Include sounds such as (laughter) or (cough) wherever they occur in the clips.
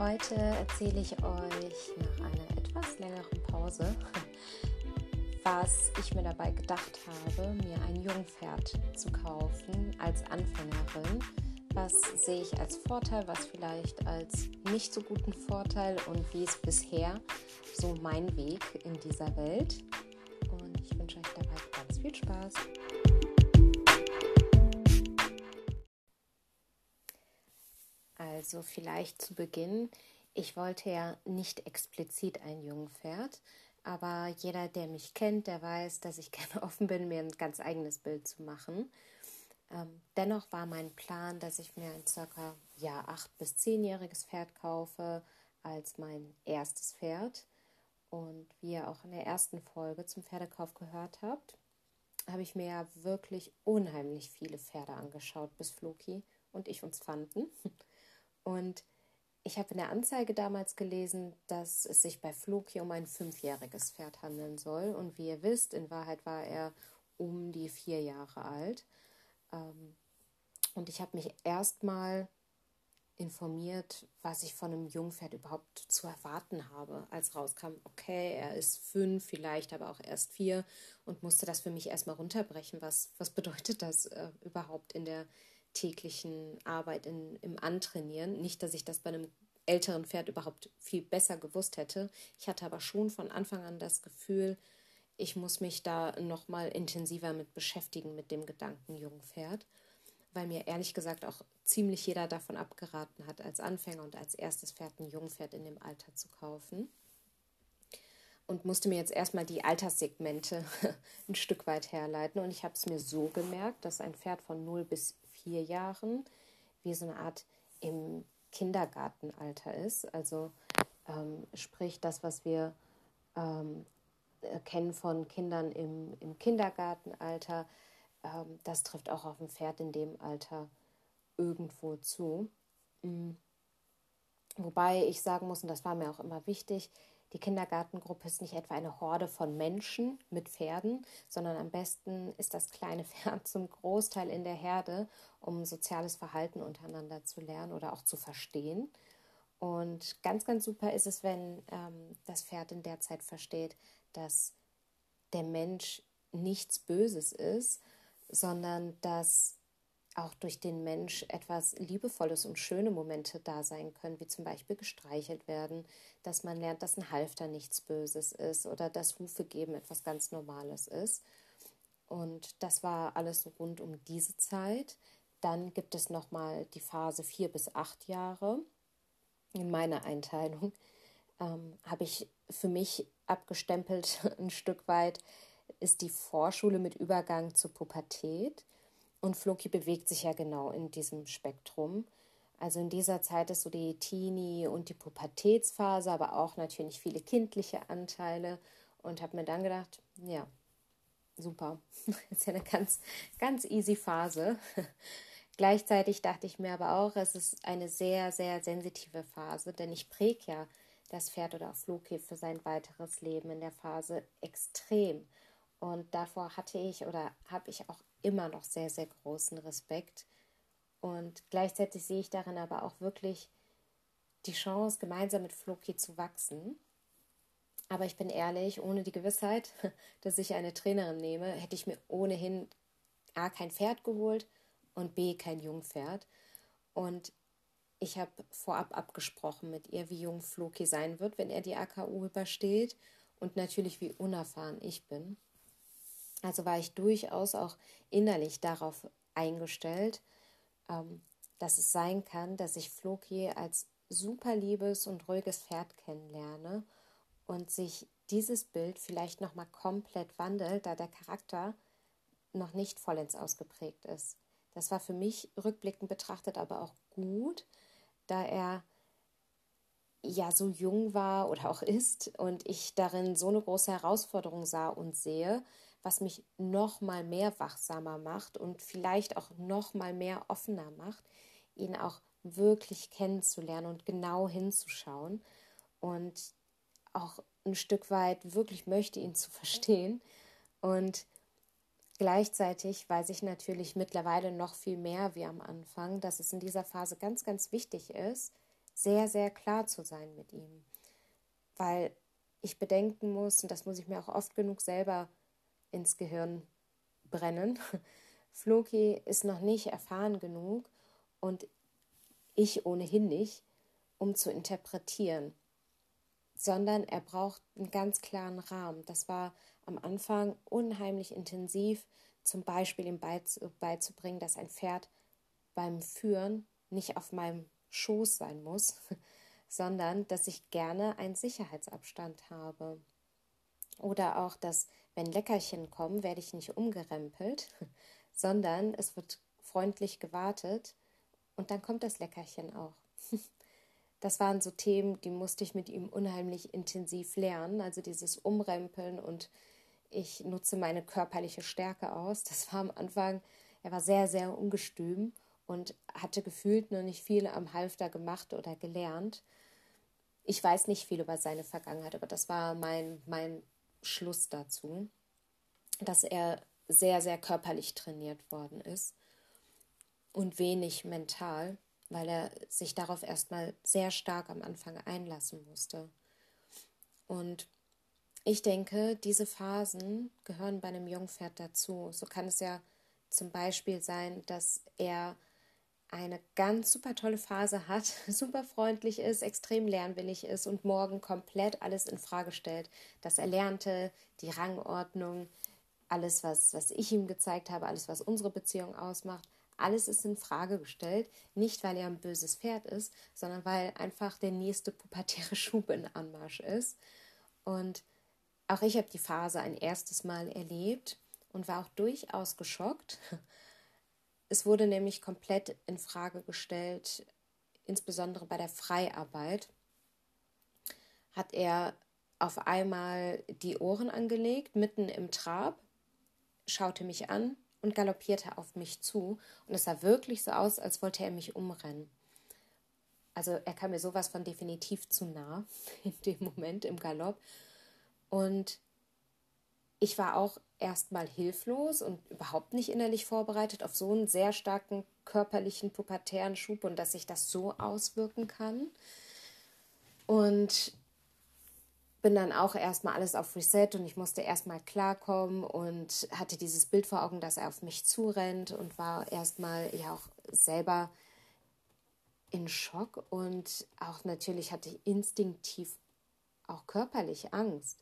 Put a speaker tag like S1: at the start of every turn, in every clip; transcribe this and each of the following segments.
S1: Heute erzähle ich euch nach einer etwas längeren Pause, (laughs) was ich mir dabei gedacht habe, mir ein Jungpferd zu kaufen als Anfängerin. Was sehe ich als Vorteil, was vielleicht als nicht so guten Vorteil und wie ist bisher so mein Weg in dieser Welt. Und ich wünsche euch dabei ganz viel Spaß. Also vielleicht zu Beginn, ich wollte ja nicht explizit ein Jungpferd, aber jeder, der mich kennt, der weiß, dass ich (laughs) gerne offen bin, mir ein ganz eigenes Bild zu machen. Ähm, dennoch war mein Plan, dass ich mir ein circa ja, acht- bis zehnjähriges Pferd kaufe als mein erstes Pferd. Und wie ihr auch in der ersten Folge zum Pferdekauf gehört habt, habe ich mir ja wirklich unheimlich viele Pferde angeschaut, bis Floki und ich uns fanden. (laughs) Und ich habe in der Anzeige damals gelesen, dass es sich bei Floki um ein fünfjähriges Pferd handeln soll. Und wie ihr wisst, in Wahrheit war er um die vier Jahre alt. Ähm, und ich habe mich erstmal informiert, was ich von einem Jungpferd überhaupt zu erwarten habe, als rauskam, okay, er ist fünf, vielleicht aber auch erst vier und musste das für mich erstmal runterbrechen. Was, was bedeutet das äh, überhaupt in der täglichen Arbeit in, im Antrainieren. Nicht, dass ich das bei einem älteren Pferd überhaupt viel besser gewusst hätte. Ich hatte aber schon von Anfang an das Gefühl, ich muss mich da nochmal intensiver mit beschäftigen mit dem Gedanken Jungpferd, weil mir ehrlich gesagt auch ziemlich jeder davon abgeraten hat, als Anfänger und als erstes Pferd ein Jungpferd in dem Alter zu kaufen. Und musste mir jetzt erstmal die Alterssegmente (laughs) ein Stück weit herleiten. Und ich habe es mir so gemerkt, dass ein Pferd von 0 bis vier Jahren wie so eine Art im Kindergartenalter ist. Also ähm, sprich das, was wir ähm, kennen von Kindern im, im Kindergartenalter, ähm, das trifft auch auf ein Pferd in dem Alter irgendwo zu. Mhm. Wobei ich sagen muss, und das war mir auch immer wichtig, die Kindergartengruppe ist nicht etwa eine Horde von Menschen mit Pferden, sondern am besten ist das kleine (laughs) Pferd zum Großteil in der Herde, um soziales Verhalten untereinander zu lernen oder auch zu verstehen. Und ganz, ganz super ist es, wenn ähm, das Pferd in der Zeit versteht, dass der Mensch nichts Böses ist, sondern dass auch durch den Mensch etwas Liebevolles und schöne Momente da sein können, wie zum Beispiel gestreichelt werden, dass man lernt, dass ein Halfter nichts Böses ist oder dass Hufe geben etwas ganz Normales ist. Und das war alles so rund um diese Zeit. Dann gibt es nochmal die Phase vier bis acht Jahre. In meiner Einteilung ähm, habe ich für mich abgestempelt (laughs) ein Stück weit, ist die Vorschule mit Übergang zur Pubertät. Und Floki bewegt sich ja genau in diesem Spektrum. Also in dieser Zeit ist so die Teenie- und die Pubertätsphase, aber auch natürlich viele kindliche Anteile. Und habe mir dann gedacht, ja, super, (laughs) ist ja eine ganz, ganz easy Phase. (laughs) Gleichzeitig dachte ich mir aber auch, es ist eine sehr, sehr sensitive Phase, denn ich präge ja das Pferd oder auch Floki für sein weiteres Leben in der Phase extrem. Und davor hatte ich oder habe ich auch immer noch sehr, sehr großen Respekt. Und gleichzeitig sehe ich darin aber auch wirklich die Chance, gemeinsam mit Floki zu wachsen. Aber ich bin ehrlich, ohne die Gewissheit, (laughs) dass ich eine Trainerin nehme, hätte ich mir ohnehin A kein Pferd geholt und B kein Jungpferd. Und ich habe vorab abgesprochen mit ihr, wie jung Floki sein wird, wenn er die AKU übersteht und natürlich wie unerfahren ich bin. Also war ich durchaus auch innerlich darauf eingestellt, ähm, dass es sein kann, dass ich Floki als super liebes und ruhiges Pferd kennenlerne und sich dieses Bild vielleicht nochmal komplett wandelt, da der Charakter noch nicht vollends ausgeprägt ist. Das war für mich rückblickend betrachtet aber auch gut, da er ja so jung war oder auch ist und ich darin so eine große Herausforderung sah und sehe, was mich noch mal mehr wachsamer macht und vielleicht auch noch mal mehr offener macht, ihn auch wirklich kennenzulernen und genau hinzuschauen und auch ein Stück weit wirklich möchte ihn zu verstehen und Gleichzeitig weiß ich natürlich mittlerweile noch viel mehr wie am Anfang, dass es in dieser Phase ganz, ganz wichtig ist, sehr, sehr klar zu sein mit ihm. Weil ich bedenken muss, und das muss ich mir auch oft genug selber ins Gehirn brennen, (laughs) Floki ist noch nicht erfahren genug und ich ohnehin nicht, um zu interpretieren, sondern er braucht einen ganz klaren Rahmen. Das war am Anfang unheimlich intensiv, zum Beispiel ihm beizubringen, dass ein Pferd beim Führen nicht auf meinem Schoß sein muss, (laughs) sondern dass ich gerne einen Sicherheitsabstand habe. Oder auch, dass wenn Leckerchen kommen, werde ich nicht umgerempelt, (laughs) sondern es wird freundlich gewartet und dann kommt das Leckerchen auch. (laughs) Das waren so Themen, die musste ich mit ihm unheimlich intensiv lernen. Also dieses Umrempeln und ich nutze meine körperliche Stärke aus. Das war am Anfang, er war sehr, sehr ungestüm und hatte gefühlt noch nicht viel am Halfter gemacht oder gelernt. Ich weiß nicht viel über seine Vergangenheit, aber das war mein, mein Schluss dazu, dass er sehr, sehr körperlich trainiert worden ist und wenig mental, weil er sich darauf erstmal sehr stark am Anfang einlassen musste. Und ich denke, diese Phasen gehören bei einem Jungpferd dazu. So kann es ja zum Beispiel sein, dass er eine ganz super tolle Phase hat, (laughs) super freundlich ist, extrem lernwillig ist und morgen komplett alles in Frage stellt. Das Erlernte, die Rangordnung, alles, was, was ich ihm gezeigt habe, alles, was unsere Beziehung ausmacht, alles ist in Frage gestellt. Nicht, weil er ein böses Pferd ist, sondern weil einfach der nächste pubertäre (laughs) Schub in Anmarsch ist. Und auch ich habe die Phase ein erstes Mal erlebt und war auch durchaus geschockt. Es wurde nämlich komplett in Frage gestellt, insbesondere bei der Freiarbeit. Hat er auf einmal die Ohren angelegt, mitten im Trab schaute mich an und galoppierte auf mich zu. Und es sah wirklich so aus, als wollte er mich umrennen. Also er kam mir sowas von definitiv zu nah (laughs) in dem Moment im Galopp. Und ich war auch erstmal hilflos und überhaupt nicht innerlich vorbereitet auf so einen sehr starken körperlichen pubertären Schub und dass sich das so auswirken kann. Und bin dann auch erstmal alles auf Reset und ich musste erstmal klarkommen und hatte dieses Bild vor Augen, dass er auf mich zurennt und war erstmal ja auch selber in Schock und auch natürlich hatte ich instinktiv auch körperlich Angst.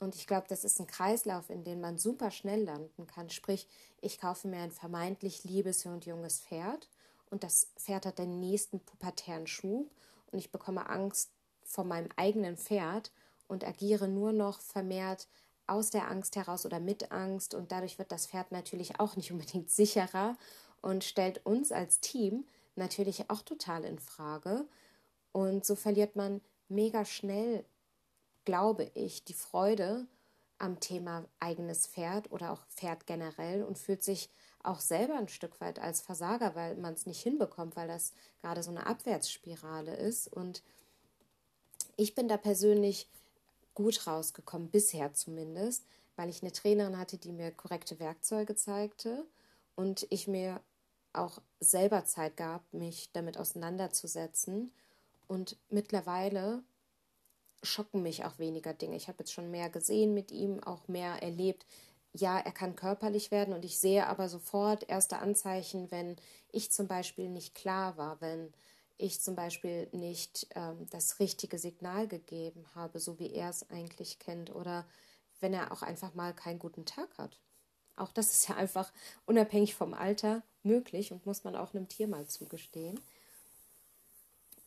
S1: Und ich glaube, das ist ein Kreislauf, in dem man super schnell landen kann. Sprich, ich kaufe mir ein vermeintlich liebes und junges Pferd und das Pferd hat den nächsten pubertären Schub und ich bekomme Angst vor meinem eigenen Pferd und agiere nur noch vermehrt aus der Angst heraus oder mit Angst und dadurch wird das Pferd natürlich auch nicht unbedingt (laughs) sicherer und stellt uns als Team natürlich auch total in Frage und so verliert man mega schnell, glaube ich, die Freude am Thema eigenes Pferd oder auch Pferd generell und fühlt sich auch selber ein Stück weit als Versager, weil man es nicht hinbekommt, weil das gerade so eine Abwärtsspirale ist. Und ich bin da persönlich gut rausgekommen, bisher zumindest, weil ich eine Trainerin hatte, die mir korrekte Werkzeuge zeigte und ich mir auch selber Zeit gab, mich damit auseinanderzusetzen. Und mittlerweile schocken mich auch weniger Dinge. Ich habe jetzt schon mehr gesehen mit ihm, auch mehr erlebt. Ja, er kann körperlich werden und ich sehe aber sofort erste Anzeichen, wenn ich zum Beispiel nicht klar war, wenn ich zum Beispiel nicht ähm, das richtige Signal gegeben habe, so wie er es eigentlich kennt, oder wenn er auch einfach mal keinen guten Tag hat. Auch das ist ja einfach unabhängig vom Alter möglich und muss man auch einem Tier mal zugestehen.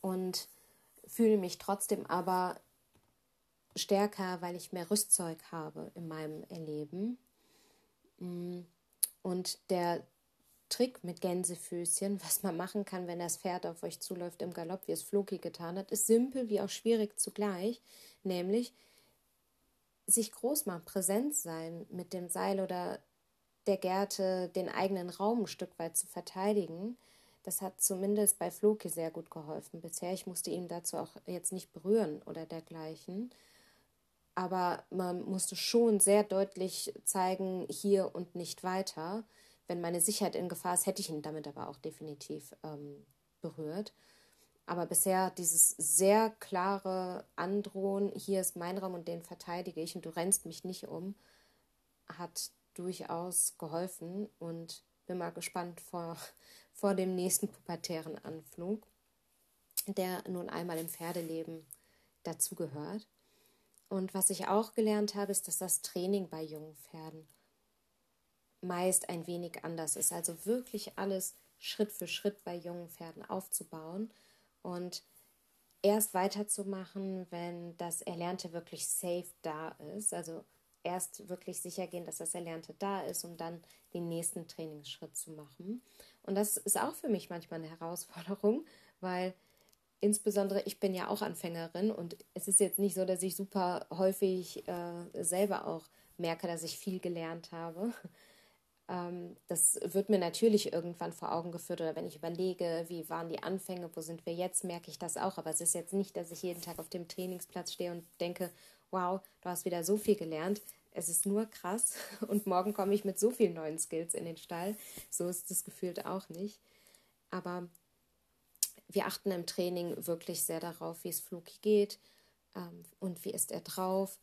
S1: Und fühle mich trotzdem aber stärker, weil ich mehr Rüstzeug habe in meinem Erleben. Mm, und der Trick mit Gänsefüßchen, (laughs) was man machen kann, wenn das Pferd auf euch zuläuft im Galopp, wie es Floki getan hat, ist simpel wie auch schwierig zugleich, nämlich sich groß machen, präsent sein mit dem Seil oder der Gerte, den eigenen Raum ein Stück weit zu verteidigen. Das hat zumindest bei Floki sehr gut geholfen bisher. Ich musste ihn dazu auch jetzt nicht berühren oder dergleichen. Aber man musste schon sehr deutlich zeigen, hier und nicht weiter wenn meine Sicherheit in Gefahr ist, hätte ich ihn damit aber auch definitiv ähm, berührt. Aber bisher dieses sehr klare Androhen, hier ist mein Raum und den verteidige ich und du rennst mich nicht um, hat durchaus geholfen und bin mal gespannt vor, (laughs) vor dem nächsten pubertären Anflug, der nun einmal im Pferdeleben dazugehört. Und was ich auch gelernt habe, ist, dass das Training bei jungen Pferden meist ein wenig anders ist. Also wirklich alles Schritt für Schritt bei jungen Pferden aufzubauen und erst weiterzumachen, wenn das Erlernte wirklich safe da ist. Also erst wirklich sicher gehen, dass das Erlernte da ist, um dann den nächsten Trainingsschritt zu machen. Und das ist auch für mich manchmal eine Herausforderung, weil insbesondere ich bin ja auch Anfängerin und es ist jetzt nicht so, dass ich super häufig äh, selber auch merke, dass ich viel gelernt habe. (laughs) Ähm, das wird mir natürlich irgendwann vor Augen geführt oder wenn ich überlege, wie waren die Anfänge, wo sind wir jetzt, merke ich das auch. Aber es ist jetzt nicht, dass ich jeden Tag auf dem Trainingsplatz stehe und denke, wow, du hast wieder so viel gelernt. Es ist nur krass (laughs) und morgen komme ich mit so vielen neuen Skills in den Stall. So ist es gefühlt auch nicht. Aber wir achten im Training wirklich sehr darauf, wie es Fluki geht ähm, und wie ist er drauf.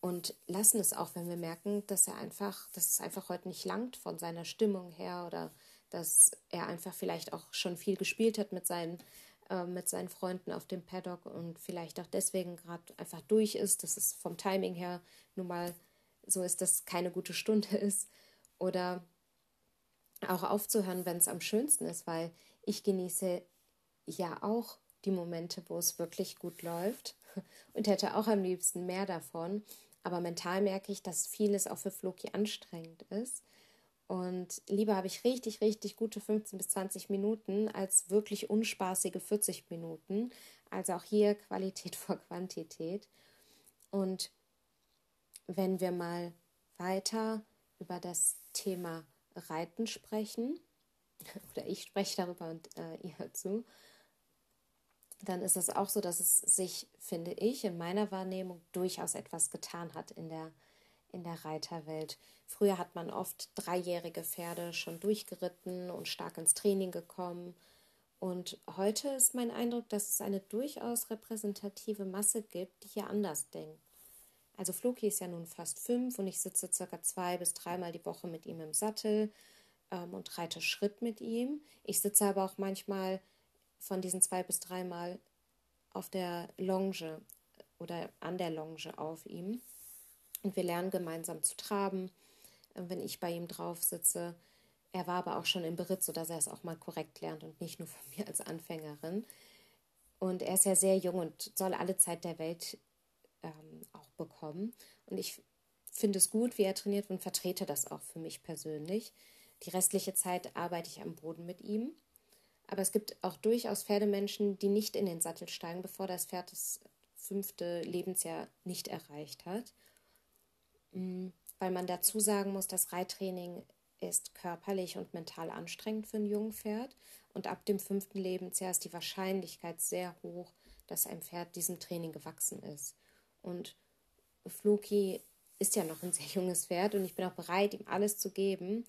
S1: Und lassen es auch, wenn wir merken, dass er einfach, dass es einfach heute nicht langt von seiner Stimmung her oder dass er einfach vielleicht auch schon viel gespielt hat mit seinen äh, mit seinen Freunden auf dem Paddock und vielleicht auch deswegen gerade einfach durch ist, dass es vom Timing her nun mal so ist, dass keine gute Stunde (laughs) ist. Oder auch aufzuhören, wenn es am schönsten ist, weil ich genieße ja auch die Momente, wo es wirklich gut läuft (laughs) und hätte auch am liebsten mehr davon. Aber mental merke ich, dass vieles auch für Floki anstrengend ist und lieber habe ich richtig, richtig gute 15 bis 20 Minuten als wirklich unspaßige 40 Minuten. Also auch hier (laughs) Qualität vor Quantität. Und wenn wir mal weiter über das Thema Reiten sprechen, (laughs) oder ich spreche darüber und äh, ihr hört zu, dann ist es auch so, dass es sich, finde ich, in meiner Wahrnehmung durchaus etwas getan hat in der in der Reiterwelt. Früher hat man oft dreijährige Pferde schon durchgeritten und stark ins Training gekommen. Und heute ist mein Eindruck, dass es eine durchaus repräsentative Masse gibt, die hier anders denkt. Also Floki ist ja nun fast fünf und ich sitze circa zwei bis dreimal die Woche mit ihm im Sattel ähm, und reite Schritt mit ihm. Ich sitze aber auch manchmal von diesen zwei bis dreimal auf der Longe oder an der Longe auf ihm. Und wir lernen gemeinsam zu traben, wenn ich bei ihm drauf sitze. Er war aber auch schon im Beritt, sodass er es auch mal korrekt lernt und nicht nur von (laughs) mir als Anfängerin. Und er ist ja sehr jung und soll alle Zeit der Welt ähm, auch bekommen. Und ich finde es gut, wie er trainiert und vertrete das auch für mich persönlich. Die restliche Zeit arbeite ich am Boden mit ihm. Aber es gibt auch durchaus Pferdemenschen, die nicht in den Sattel steigen, bevor das Pferd das fünfte Lebensjahr nicht erreicht hat. Mm, weil man dazu sagen muss, das Reittraining ist körperlich und mental anstrengend für ein Jungpferd und ab dem fünften Lebensjahr ist die Wahrscheinlichkeit sehr hoch, dass ein Pferd diesem Training gewachsen ist. Und Floki ist ja noch ein sehr junges Pferd und ich bin auch bereit, ihm alles zu geben.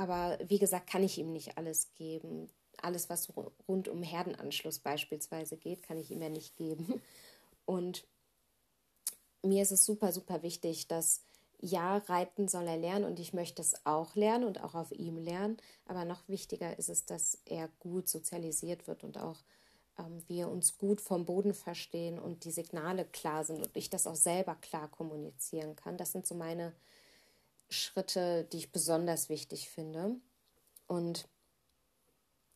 S1: Aber wie gesagt, kann ich ihm nicht alles geben. Alles, was rund um Herdenanschluss beispielsweise geht, kann ich ihm ja nicht geben. Und mir ist es super, super wichtig, dass ja, reiten soll er lernen und ich möchte es auch lernen und auch auf ihm lernen. Aber noch wichtiger ist es, dass er gut sozialisiert wird und auch ähm, wir uns gut vom Boden verstehen und die Signale klar sind und ich das auch selber klar kommunizieren kann. Das sind so meine Schritte, die ich besonders wichtig finde. Und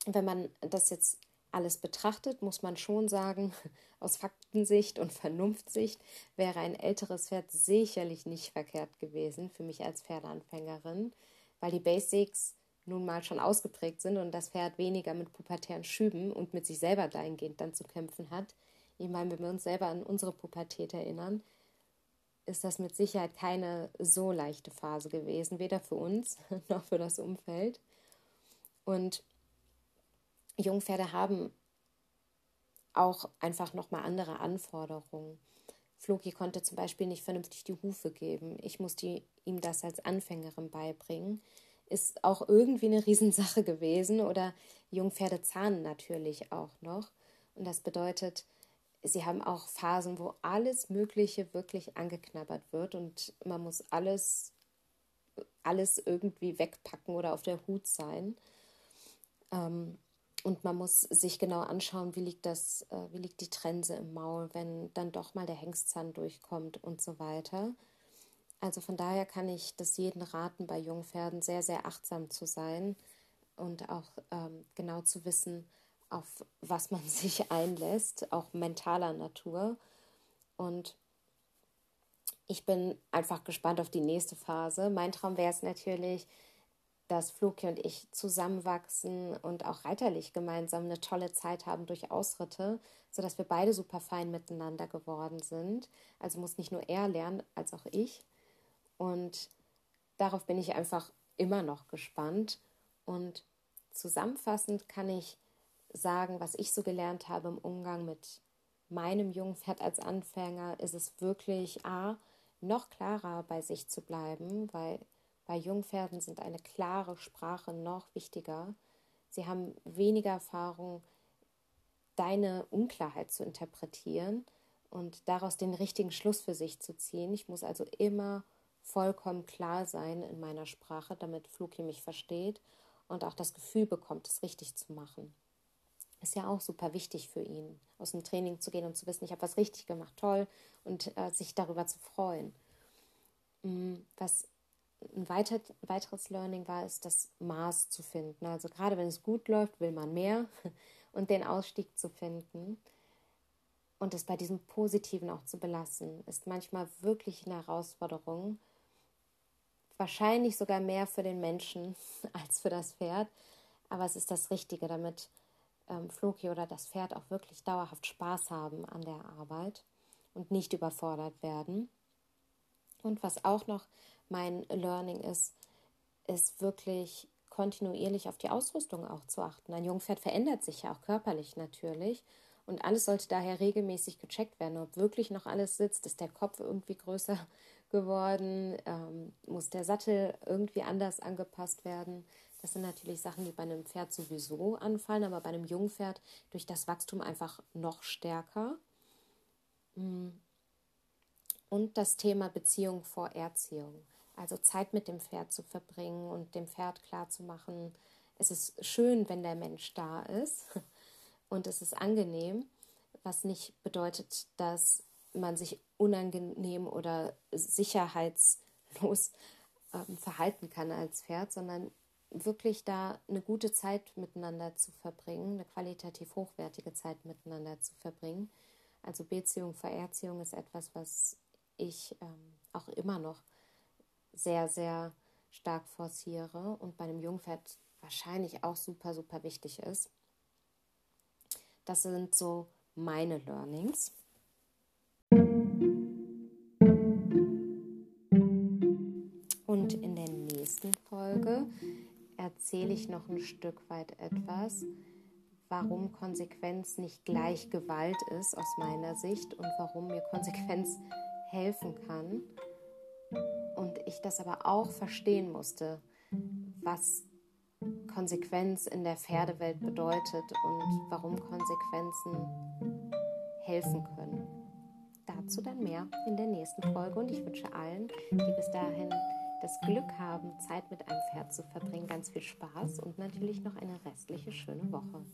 S1: wenn man das jetzt alles betrachtet, muss man schon sagen, (laughs) aus Faktensicht und Vernunftsicht wäre ein älteres Pferd sicherlich nicht verkehrt gewesen für mich als Pferdeanfängerin, weil die Basics nun mal schon ausgeprägt sind und das Pferd weniger mit pubertären Schüben und mit sich selber dahingehend dann zu kämpfen hat. Ich meine, wenn wir uns selber an unsere Pubertät erinnern, ist das mit Sicherheit keine so leichte Phase gewesen, weder für uns (laughs) noch für das Umfeld. Und Jungpferde haben auch einfach nochmal andere Anforderungen. Floki konnte zum Beispiel nicht vernünftig die Hufe geben. Ich musste ihm das als Anfängerin beibringen. ist auch irgendwie eine Riesensache gewesen. Oder Jungpferde zahnen natürlich auch noch. Und das bedeutet, sie haben auch Phasen, wo alles Mögliche wirklich angeknabbert wird und man muss alles, alles irgendwie wegpacken oder auf der Hut sein. Ähm, und man muss sich genau anschauen, wie liegt das, äh, wie liegt die Trense im Maul, wenn dann doch mal der Hengstzahn durchkommt und so weiter. Also von daher kann ich das jeden raten, bei Jungpferden sehr, sehr achtsam zu sein und auch ähm, genau zu wissen, auf was man (laughs) sich einlässt, auch mentaler Natur. Und ich bin einfach gespannt auf die nächste Phase. Mein Traum wäre es natürlich, dass Floki und ich zusammenwachsen und auch reiterlich gemeinsam eine tolle Zeit haben durch Ausritte, sodass wir beide super fein miteinander geworden sind. Also muss nicht nur er lernen, als auch ich. Und darauf bin ich einfach immer noch gespannt. Und zusammenfassend kann ich sagen, was ich so gelernt habe im Umgang mit meinem jungen Pferd als Anfänger, ist es wirklich A, noch klarer bei sich zu bleiben, weil bei Jungpferden sind eine klare Sprache noch wichtiger. Sie haben weniger Erfahrung, deine Unklarheit zu interpretieren und daraus den richtigen Schluss für sich zu ziehen. Ich muss also immer vollkommen klar sein in meiner Sprache, damit Fluki mich versteht und auch das Gefühl bekommt, es richtig zu machen. Ist ja auch super wichtig für ihn, aus dem Training zu gehen und zu wissen, ich habe was richtig gemacht, toll, und äh, sich darüber zu freuen. Mm, was ein weiter, weiteres Learning war, ist das Maß zu finden. Also gerade wenn es gut läuft, will man mehr (laughs) und den Ausstieg zu finden und es bei diesem Positiven auch zu belassen, ist manchmal wirklich eine Herausforderung wahrscheinlich sogar mehr für den Menschen (laughs) als für das Pferd. Aber es ist das Richtige, damit ähm, Floki oder das Pferd auch wirklich dauerhaft Spaß haben an der Arbeit und nicht überfordert werden. Und was auch noch mein Learning ist, ist wirklich kontinuierlich auf die Ausrüstung auch zu achten. Ein Jungpferd verändert sich ja auch körperlich natürlich. Und alles sollte daher regelmäßig gecheckt werden, ob wirklich noch alles sitzt, ist der Kopf irgendwie größer (laughs) geworden? Ähm, muss der Sattel irgendwie anders angepasst werden? Das sind natürlich Sachen, die bei einem Pferd sowieso anfallen, aber bei einem Jungpferd durch das Wachstum einfach noch stärker. Mm. Und das Thema Beziehung vor Erziehung. Also Zeit mit dem Pferd zu verbringen und dem Pferd klarzumachen, es ist schön, wenn der Mensch da ist (laughs) und es ist angenehm, was nicht bedeutet, dass man sich unangenehm oder sicherheitslos ähm, verhalten kann als Pferd, sondern wirklich da eine gute Zeit miteinander zu verbringen, eine qualitativ hochwertige Zeit miteinander zu verbringen. Also Beziehung, Vererziehung ist etwas, was ich ähm, auch immer noch sehr, sehr stark forciere und bei einem Jungpferd wahrscheinlich auch super, super wichtig ist. Das sind so meine Learnings. Und in der nächsten Folge erzähle ich noch ein Stück weit etwas, warum Konsequenz nicht gleich Gewalt ist aus meiner Sicht und warum mir Konsequenz helfen kann. Und ich das aber auch verstehen musste, was Konsequenz in der Pferdewelt bedeutet und warum Konsequenzen helfen können. Dazu dann mehr in der nächsten Folge und ich wünsche allen, die bis dahin das Glück haben, Zeit mit einem Pferd zu verbringen, ganz viel Spaß und natürlich noch eine restliche schöne Woche.